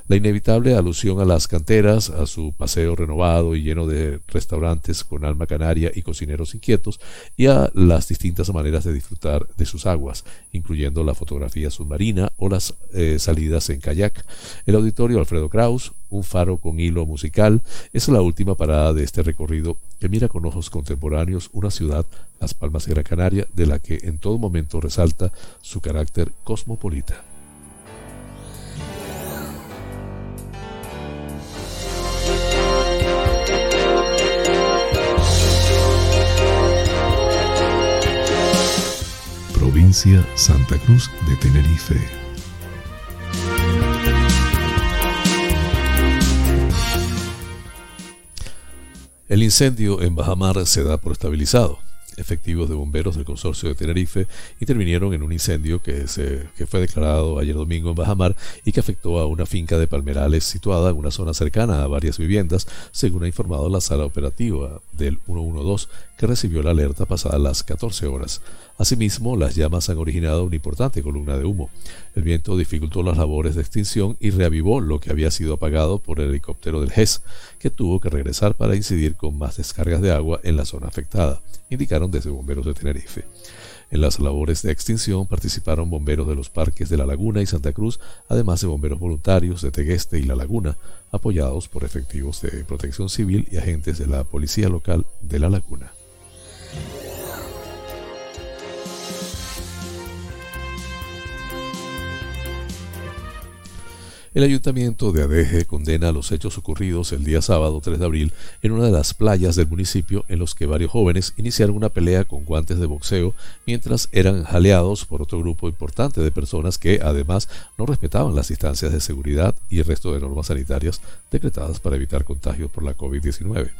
La inevitable alusión a las canteras, a su paseo renovado y lleno de restaurantes con alma canaria y cocineros inquietos, y a las distintas maneras de disfrutar de sus aguas, incluyendo la fotografía submarina o las eh, salidas en kayak. El auditorio Alfredo Kraus, un faro con hilo musical, es la última parada de este recorrido que mira con ojos contemporáneos una ciudad, Las Palmas de Gran Canaria, de la que en todo momento resalta su carácter cosmopolita. Provincia Santa Cruz de Tenerife. El incendio en Bajamar se da por estabilizado. Efectivos de bomberos del consorcio de Tenerife intervinieron en un incendio que, se, que fue declarado ayer domingo en Bajamar y que afectó a una finca de palmerales situada en una zona cercana a varias viviendas, según ha informado la sala operativa del 112 que recibió la alerta pasada las 14 horas. Asimismo, las llamas han originado una importante columna de humo. El viento dificultó las labores de extinción y reavivó lo que había sido apagado por el helicóptero del GES, que tuvo que regresar para incidir con más descargas de agua en la zona afectada, indicaron desde bomberos de Tenerife. En las labores de extinción participaron bomberos de los parques de La Laguna y Santa Cruz, además de bomberos voluntarios de Tegueste y La Laguna, apoyados por efectivos de protección civil y agentes de la Policía Local de La Laguna. El ayuntamiento de Adeje condena los hechos ocurridos el día sábado 3 de abril en una de las playas del municipio en los que varios jóvenes iniciaron una pelea con guantes de boxeo mientras eran jaleados por otro grupo importante de personas que además no respetaban las distancias de seguridad y el resto de normas sanitarias decretadas para evitar contagios por la COVID-19.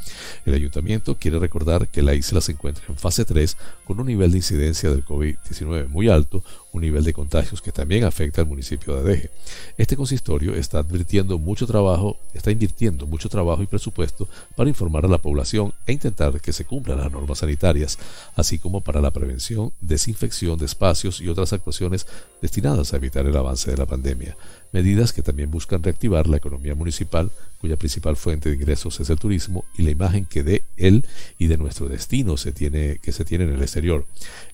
El ayuntamiento quiere recordar que la isla se encuentra en fase 3 con un nivel de incidencia del COVID-19 muy alto, un nivel de contagios que también afecta al municipio de Adeje. Este consistorio está advirtiendo mucho trabajo, está invirtiendo mucho trabajo y presupuesto para informar a la población e intentar que se cumplan las normas sanitarias, así como para la prevención, desinfección de espacios y otras actuaciones destinadas a evitar el avance de la pandemia medidas que también buscan reactivar la economía municipal, cuya principal fuente de ingresos es el turismo y la imagen que de él y de nuestro destino se tiene, que se tiene en el exterior.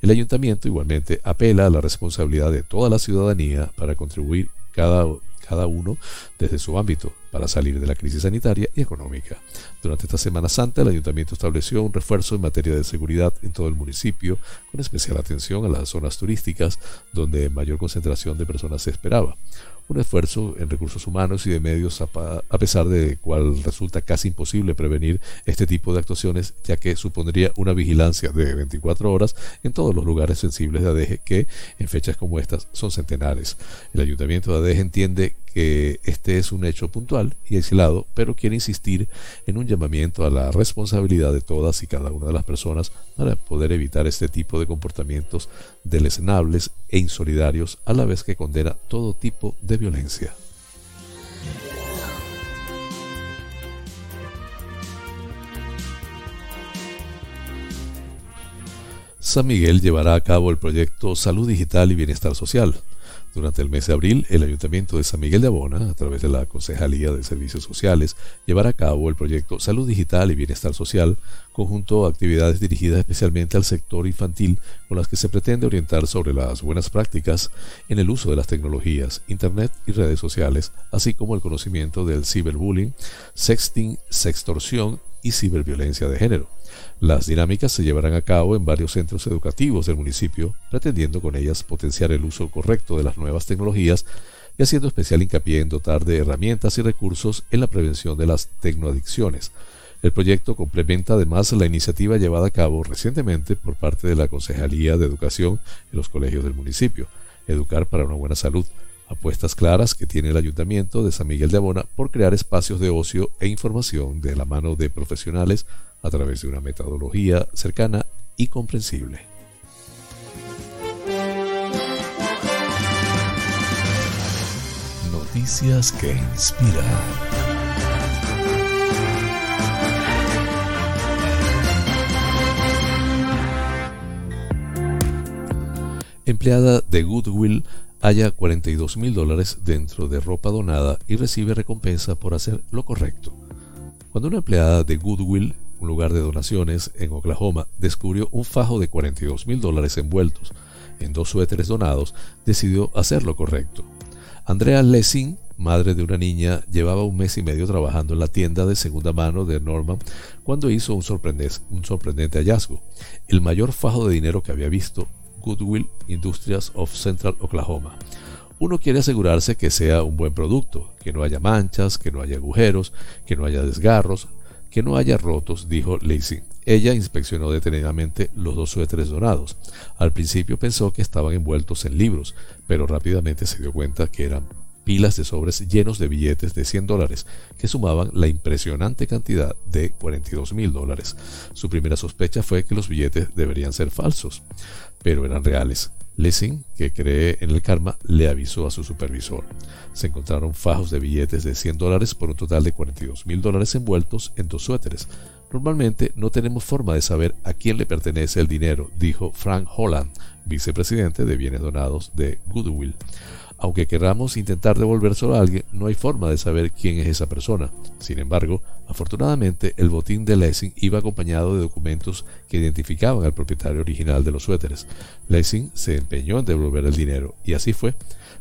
El ayuntamiento igualmente apela a la responsabilidad de toda la ciudadanía para contribuir cada, cada uno desde su ámbito para salir de la crisis sanitaria y económica. Durante esta Semana Santa, el ayuntamiento estableció un refuerzo en materia de seguridad en todo el municipio, con especial atención a las zonas turísticas donde mayor concentración de personas se esperaba un esfuerzo en recursos humanos y de medios a, pesar de cual resulta casi imposible prevenir este tipo de actuaciones ya que supondría una vigilancia de 24 horas en todos los lugares sensibles de ADEGE que en fechas como estas son centenares. El ayuntamiento de ADEGE entiende que este es un hecho puntual y aislado, pero quiere insistir en un llamamiento a la responsabilidad de todas y cada una de las personas para poder evitar este tipo de comportamientos deleznables e insolidarios a la vez que condena todo tipo de violencia. San Miguel llevará a cabo el proyecto Salud Digital y Bienestar Social durante el mes de abril, el Ayuntamiento de San Miguel de Abona, a través de la Concejalía de Servicios Sociales, llevará a cabo el proyecto Salud Digital y Bienestar Social, conjunto de actividades dirigidas especialmente al sector infantil, con las que se pretende orientar sobre las buenas prácticas en el uso de las tecnologías, Internet y redes sociales, así como el conocimiento del ciberbullying, sexting, sextorsión y ciberviolencia de género. Las dinámicas se llevarán a cabo en varios centros educativos del municipio, pretendiendo con ellas potenciar el uso correcto de las nuevas tecnologías y haciendo especial hincapié en dotar de herramientas y recursos en la prevención de las tecnoadicciones. El proyecto complementa además la iniciativa llevada a cabo recientemente por parte de la Concejalía de Educación en los colegios del municipio, Educar para una buena salud, apuestas claras que tiene el Ayuntamiento de San Miguel de Abona por crear espacios de ocio e información de la mano de profesionales a través de una metodología cercana y comprensible. Noticias que inspiran. Empleada de Goodwill halla 42 mil dólares dentro de ropa donada y recibe recompensa por hacer lo correcto. Cuando una empleada de Goodwill lugar de donaciones en Oklahoma, descubrió un fajo de 42 mil dólares envueltos en dos suéteres donados, decidió hacer lo correcto. Andrea Lessing, madre de una niña, llevaba un mes y medio trabajando en la tienda de segunda mano de Norman cuando hizo un, un sorprendente hallazgo, el mayor fajo de dinero que había visto, Goodwill Industries of Central Oklahoma. Uno quiere asegurarse que sea un buen producto, que no haya manchas, que no haya agujeros, que no haya desgarros, que no haya rotos, dijo Lacey. Ella inspeccionó detenidamente los dos suéteres donados. Al principio pensó que estaban envueltos en libros, pero rápidamente se dio cuenta que eran pilas de sobres llenos de billetes de 100 dólares, que sumaban la impresionante cantidad de 42 mil dólares. Su primera sospecha fue que los billetes deberían ser falsos, pero eran reales. Lessing, que cree en el karma, le avisó a su supervisor. Se encontraron fajos de billetes de 100 dólares por un total de 42 mil dólares envueltos en dos suéteres. Normalmente no tenemos forma de saber a quién le pertenece el dinero, dijo Frank Holland, vicepresidente de bienes donados de Goodwill. Aunque queramos intentar devolvérselo a alguien, no hay forma de saber quién es esa persona. Sin embargo, afortunadamente, el botín de Lessing iba acompañado de documentos que identificaban al propietario original de los suéteres. Lessing se empeñó en devolver el dinero, y así fue.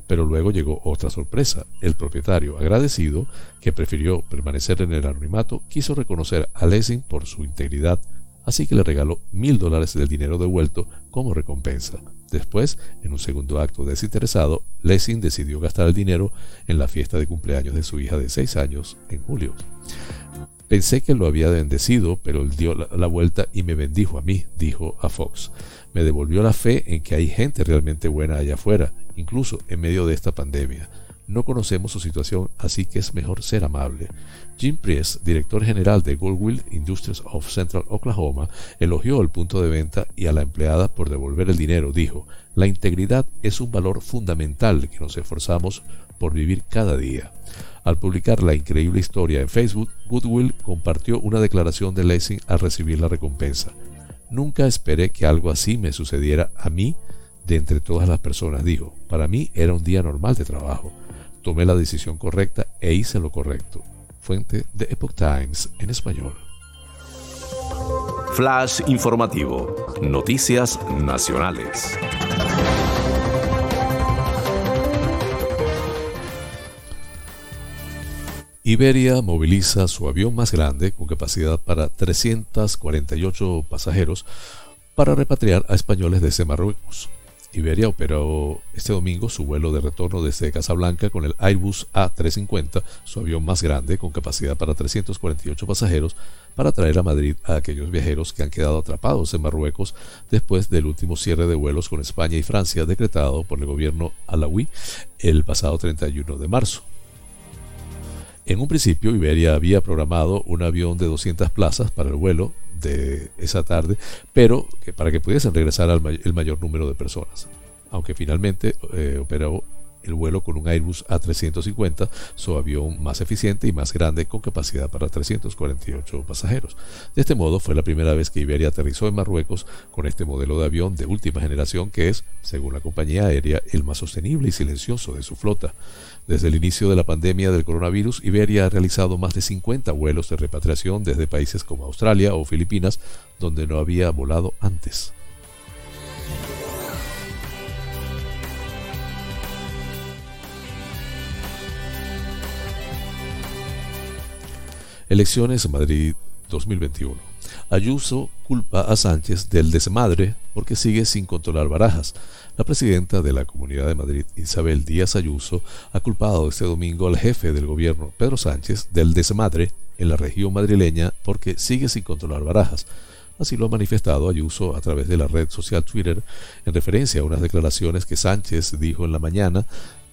Pero luego llegó otra sorpresa. El propietario, agradecido, que prefirió permanecer en el anonimato, quiso reconocer a Lessing por su integridad, así que le regaló mil dólares del dinero devuelto como recompensa. Después, en un segundo acto desinteresado, Lessing decidió gastar el dinero en la fiesta de cumpleaños de su hija de seis años en julio. Pensé que lo había bendecido, pero él dio la, vuelta y me bendijo a mí, dijo a Fox. Me devolvió la fe en que hay gente realmente buena allá afuera, incluso en medio de esta pandemia. No conocemos su situación, así que es mejor ser amable. Jim Priest, director general de Goldwill Industries of Central Oklahoma, elogió el punto de venta y a la empleada por devolver el dinero. Dijo, la integridad es un valor fundamental que nos esforzamos por vivir cada día. Al publicar la increíble historia en Facebook, Goodwill compartió una declaración de Lessing al recibir la recompensa. Nunca esperé que algo así me sucediera a mí de entre todas las personas, dijo. Para mí era un día normal de trabajo. Tomé la decisión correcta e hice lo correcto. Fuente de Epoch Times en español. Flash informativo. Noticias nacionales. Iberia moviliza su avión más grande con capacidad para 348 pasajeros para repatriar a españoles desde Marruecos. Iberia operó este domingo su vuelo de retorno desde Casablanca con el Airbus A350, su avión más grande con capacidad para 348 pasajeros, para traer a Madrid a aquellos viajeros que han quedado atrapados en Marruecos después del último cierre de vuelos con España y Francia decretado por el gobierno alawí el pasado 31 de marzo. En un principio, Iberia había programado un avión de 200 plazas para el vuelo esa tarde, pero para que pudiesen regresar al el mayor número de personas. Aunque finalmente eh, operó el vuelo con un Airbus A350, su avión más eficiente y más grande con capacidad para 348 pasajeros. De este modo fue la primera vez que Iberia aterrizó en Marruecos con este modelo de avión de última generación que es, según la compañía aérea, el más sostenible y silencioso de su flota. Desde el inicio de la pandemia del coronavirus, Iberia ha realizado más de 50 vuelos de repatriación desde países como Australia o Filipinas, donde no había volado antes. Elecciones Madrid 2021. Ayuso culpa a Sánchez del desmadre porque sigue sin controlar barajas. La presidenta de la Comunidad de Madrid, Isabel Díaz Ayuso, ha culpado este domingo al jefe del gobierno, Pedro Sánchez, del desmadre en la región madrileña porque sigue sin controlar barajas. Así lo ha manifestado Ayuso a través de la red social Twitter en referencia a unas declaraciones que Sánchez dijo en la mañana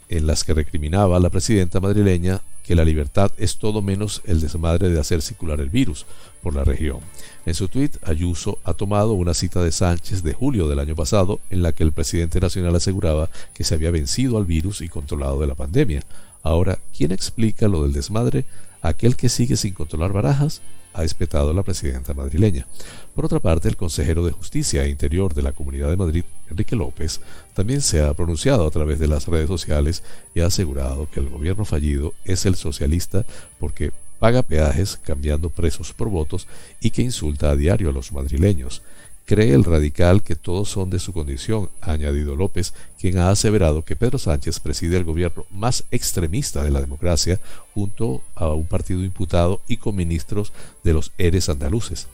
en las que recriminaba a la presidenta madrileña que la libertad es todo menos el desmadre de hacer circular el virus por la región. En su tuit, Ayuso ha tomado una cita de Sánchez de julio del año pasado en la que el presidente nacional aseguraba que se había vencido al virus y controlado de la pandemia. Ahora, ¿quién explica lo del desmadre? ¿Aquel que sigue sin controlar barajas? ha espetado la presidenta madrileña. Por otra parte, el consejero de Justicia e Interior de la Comunidad de Madrid, Enrique López, también se ha pronunciado a través de las redes sociales y ha asegurado que el gobierno fallido es el socialista porque paga peajes cambiando presos por votos y que insulta a diario a los madrileños. Cree el radical que todos son de su condición, ha añadido López, quien ha aseverado que Pedro Sánchez preside el gobierno más extremista de la democracia junto a un partido imputado y con ministros de los eres andaluces.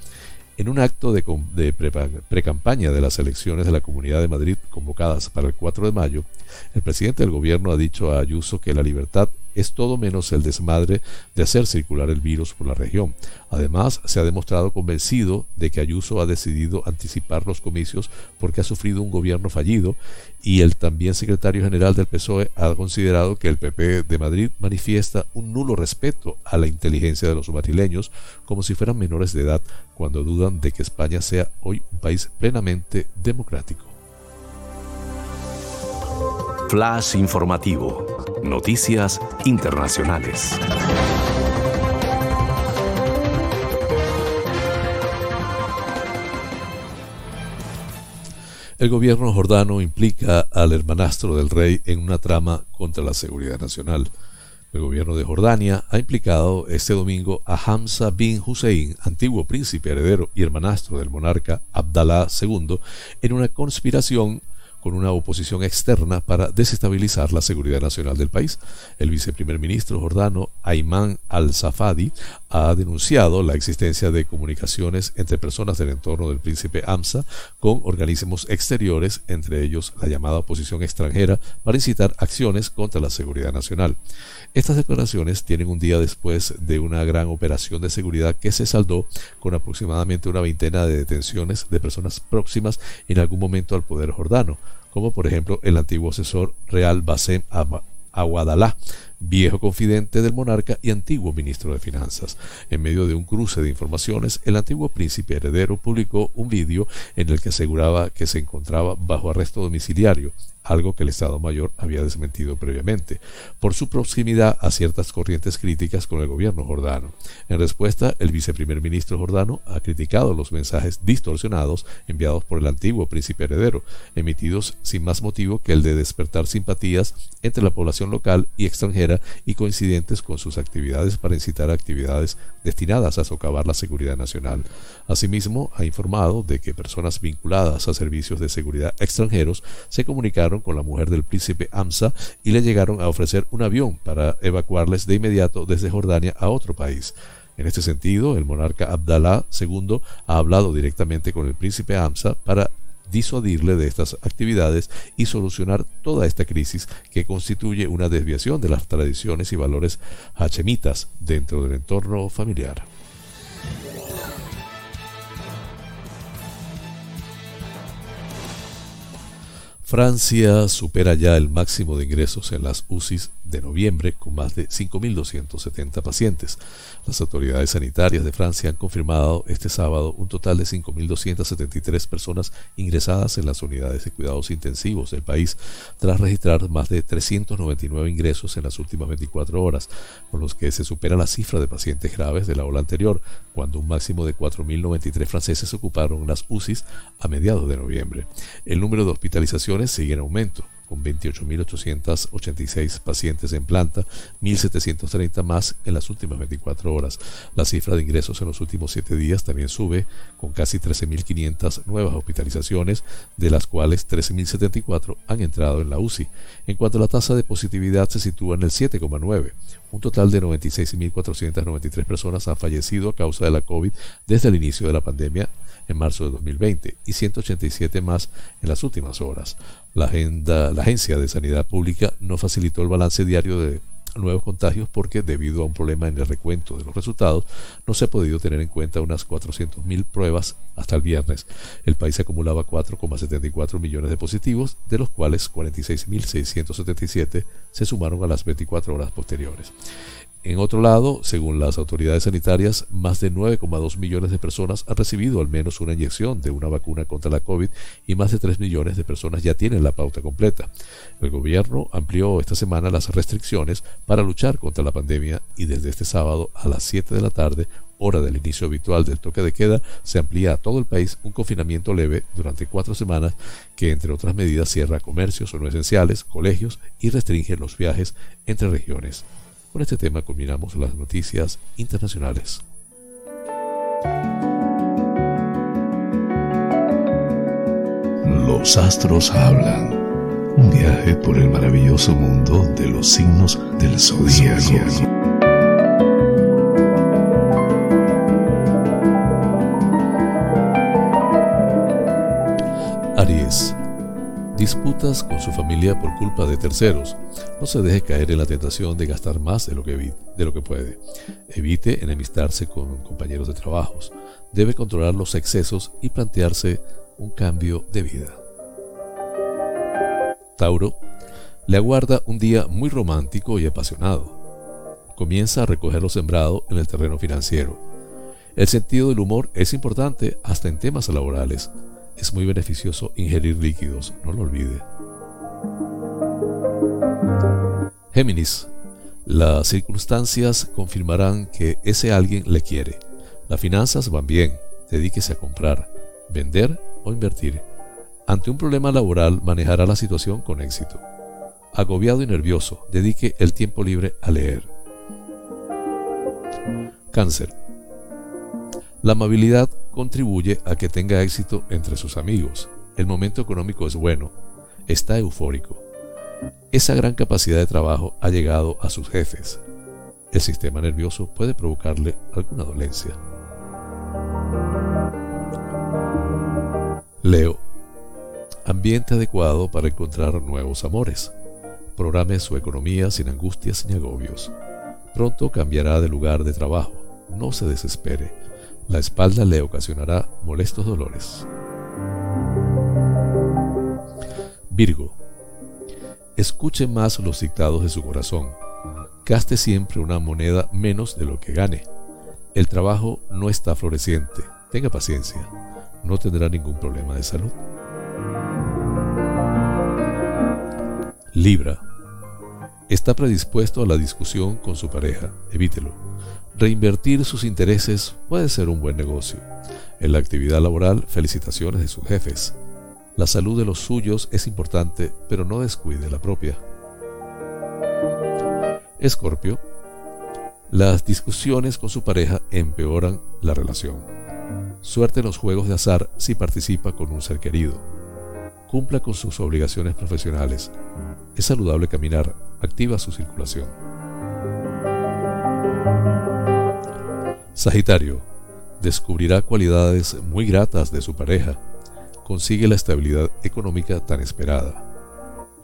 En un acto de, pre-campaña de las elecciones de la Comunidad de Madrid convocadas para el 4 de mayo, el presidente del gobierno ha dicho a Ayuso que la libertad es todo menos el desmadre de hacer circular el virus por la región. Además, se ha demostrado convencido de que Ayuso ha decidido anticipar los comicios porque ha sufrido un gobierno fallido y el también secretario general del PSOE ha considerado que el PP de Madrid manifiesta un nulo respeto a la inteligencia de los madrileños como si fueran menores de edad cuando dudan de que España sea hoy un país plenamente democrático. Flash informativo. Noticias internacionales. El gobierno jordano implica al hermanastro del rey en una trama contra la seguridad nacional. El gobierno de Jordania ha implicado este domingo a Hamza bin Hussein, antiguo príncipe heredero y hermanastro del monarca Abdallah II, en una conspiración con una oposición externa para desestabilizar la seguridad nacional del país. El viceprimer ministro jordano Ayman al-Safadi ha denunciado la existencia de comunicaciones entre personas del entorno del príncipe Hamza con organismos exteriores, entre ellos la llamada oposición extranjera, para incitar acciones contra la seguridad nacional. Estas declaraciones tienen un día después de una gran operación de seguridad que se saldó con aproximadamente una veintena de detenciones de personas próximas en algún momento al poder jordano como por ejemplo el antiguo asesor real Basem Aguadalá, viejo confidente del monarca y antiguo ministro de Finanzas. En medio de un cruce de informaciones, el antiguo príncipe heredero publicó un vídeo en el que aseguraba que se encontraba bajo arresto domiciliario algo que el Estado Mayor había desmentido previamente, por su proximidad a ciertas corrientes críticas con el gobierno jordano. En respuesta, el viceprimer ministro jordano ha criticado los mensajes distorsionados enviados por el antiguo príncipe heredero, emitidos sin más motivo que el de despertar simpatías entre la población local y extranjera y coincidentes con sus actividades para incitar actividades destinadas a socavar la seguridad nacional. Asimismo, ha informado de que personas vinculadas a servicios de seguridad extranjeros se comunicaron con la mujer del príncipe Amsa y le llegaron a ofrecer un avión para evacuarles de inmediato desde Jordania a otro país. En este sentido, el monarca Abdallah II ha hablado directamente con el príncipe Amsa para disuadirle de estas actividades y solucionar toda esta crisis que constituye una desviación de las tradiciones y valores hachemitas dentro del entorno familiar. Francia supera ya el máximo de ingresos en las UCIs de noviembre con más de 5.270 pacientes. Las autoridades sanitarias de Francia han confirmado este sábado un total de 5.273 personas ingresadas en las unidades de cuidados intensivos del país, tras registrar más de 399 ingresos en las últimas 24 horas, con los que se supera la cifra de pacientes graves de la ola anterior, cuando un máximo de 4.093 franceses ocuparon las UCIs a mediados de noviembre. El número de hospitalizaciones sigue en aumento con 28.886 pacientes en planta, 1.730 más en las últimas 24 horas. La cifra de ingresos en los últimos 7 días también sube, con casi 13.500 nuevas hospitalizaciones, de las cuales 13.074 han entrado en la UCI. En cuanto a la tasa de positividad, se sitúa en el 7,9. Un total de 96.493 personas han fallecido a causa de la COVID desde el inicio de la pandemia en marzo de 2020 y 187 más en las últimas horas. La, agenda, la Agencia de Sanidad Pública no facilitó el balance diario de nuevos contagios porque debido a un problema en el recuento de los resultados no se ha podido tener en cuenta unas 400.000 pruebas hasta el viernes. El país acumulaba 4,74 millones de positivos, de los cuales 46.677 se sumaron a las 24 horas posteriores. En otro lado, según las autoridades sanitarias, más de 9,2 millones de personas han recibido al menos una inyección de una vacuna contra la COVID y más de 3 millones de personas ya tienen la pauta completa. El gobierno amplió esta semana las restricciones para luchar contra la pandemia y desde este sábado a las 7 de la tarde, hora del inicio habitual del toque de queda, se amplía a todo el país un confinamiento leve durante cuatro semanas que, entre otras medidas, cierra comercios o no esenciales, colegios y restringe los viajes entre regiones. Con este tema culminamos las noticias internacionales. Los astros hablan. Un viaje por el maravilloso mundo de los signos del zodiaco. Disputas con su familia por culpa de terceros. No se deje caer en la tentación de gastar más de lo que, de lo que puede. Evite enemistarse con compañeros de trabajos. Debe controlar los excesos y plantearse un cambio de vida. Tauro, le aguarda un día muy romántico y apasionado. Comienza a recoger lo sembrado en el terreno financiero. El sentido del humor es importante hasta en temas laborales. Es muy beneficioso ingerir líquidos, no lo olvide. Géminis, las circunstancias confirmarán que ese alguien le quiere. Las finanzas van bien, dedíquese a comprar, vender o invertir. Ante un problema laboral manejará la situación con éxito. Agobiado y nervioso, dedique el tiempo libre a leer. Cáncer. La amabilidad contribuye a que tenga éxito entre sus amigos. El momento económico es bueno. Está eufórico. Esa gran capacidad de trabajo ha llegado a sus jefes. El sistema nervioso puede provocarle alguna dolencia. Leo. Ambiente adecuado para encontrar nuevos amores. Programe su economía sin angustias ni agobios. Pronto cambiará de lugar de trabajo. No se desespere. La espalda le ocasionará molestos dolores. Virgo. Escuche más los dictados de su corazón. Gaste siempre una moneda menos de lo que gane. El trabajo no está floreciente. Tenga paciencia. No tendrá ningún problema de salud. Libra. Está predispuesto a la discusión con su pareja. Evítelo. Reinvertir sus intereses puede ser un buen negocio. En la actividad laboral, felicitaciones de sus jefes. La salud de los suyos es importante, pero no descuide la propia. Escorpio. Las discusiones con su pareja empeoran la relación. Suerte en los juegos de azar si participa con un ser querido. Cumpla con sus obligaciones profesionales. Es saludable caminar, activa su circulación. Sagitario, descubrirá cualidades muy gratas de su pareja. Consigue la estabilidad económica tan esperada.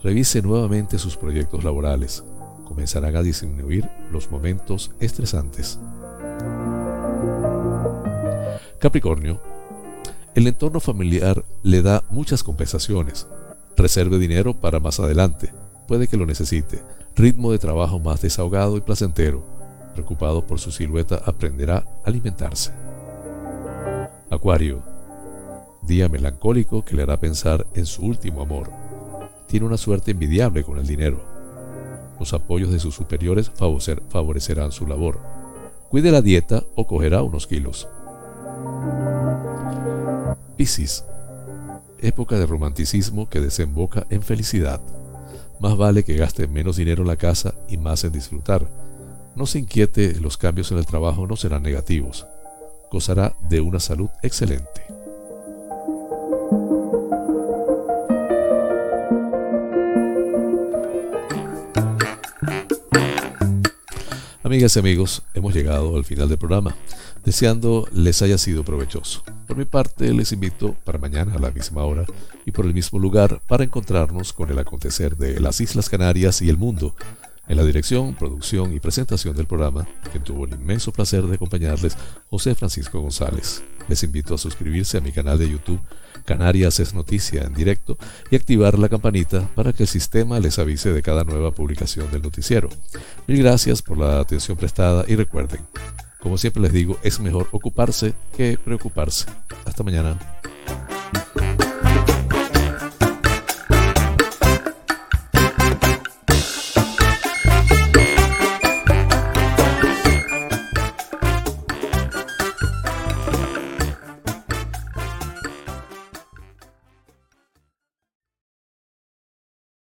Revise nuevamente sus proyectos laborales. Comenzarán a disminuir los momentos estresantes. Capricornio, el entorno familiar le da muchas compensaciones. Reserve dinero para más adelante. Puede que lo necesite. Ritmo de trabajo más desahogado y placentero preocupado por su silueta, aprenderá a alimentarse. Acuario, día melancólico que le hará pensar en su último amor. Tiene una suerte envidiable con el dinero. Los apoyos de sus superiores favorecerán su labor. Cuide la dieta o cogerá unos kilos. Piscis, época de romanticismo que desemboca en felicidad. Más vale que gaste menos dinero en la casa y más en disfrutar no se inquiete, los cambios en el trabajo no serán negativos. Gozará de una salud excelente. Amigas y amigos, hemos llegado al final del programa, deseando les haya sido provechoso. Por mi parte, les invito para mañana a la misma hora y por el mismo lugar para encontrarnos con el acontecer de las Islas Canarias y el mundo en la dirección, producción y presentación del programa, que tuvo el inmenso placer de acompañarles, José Francisco González. Les invito a suscribirse a mi canal de YouTube, Canarias es Noticia en directo, y activar la campanita para que el sistema les avise de cada nueva publicación del noticiero. Mil gracias por la atención prestada y recuerden, como siempre les digo, es mejor ocuparse que preocuparse. Hasta mañana.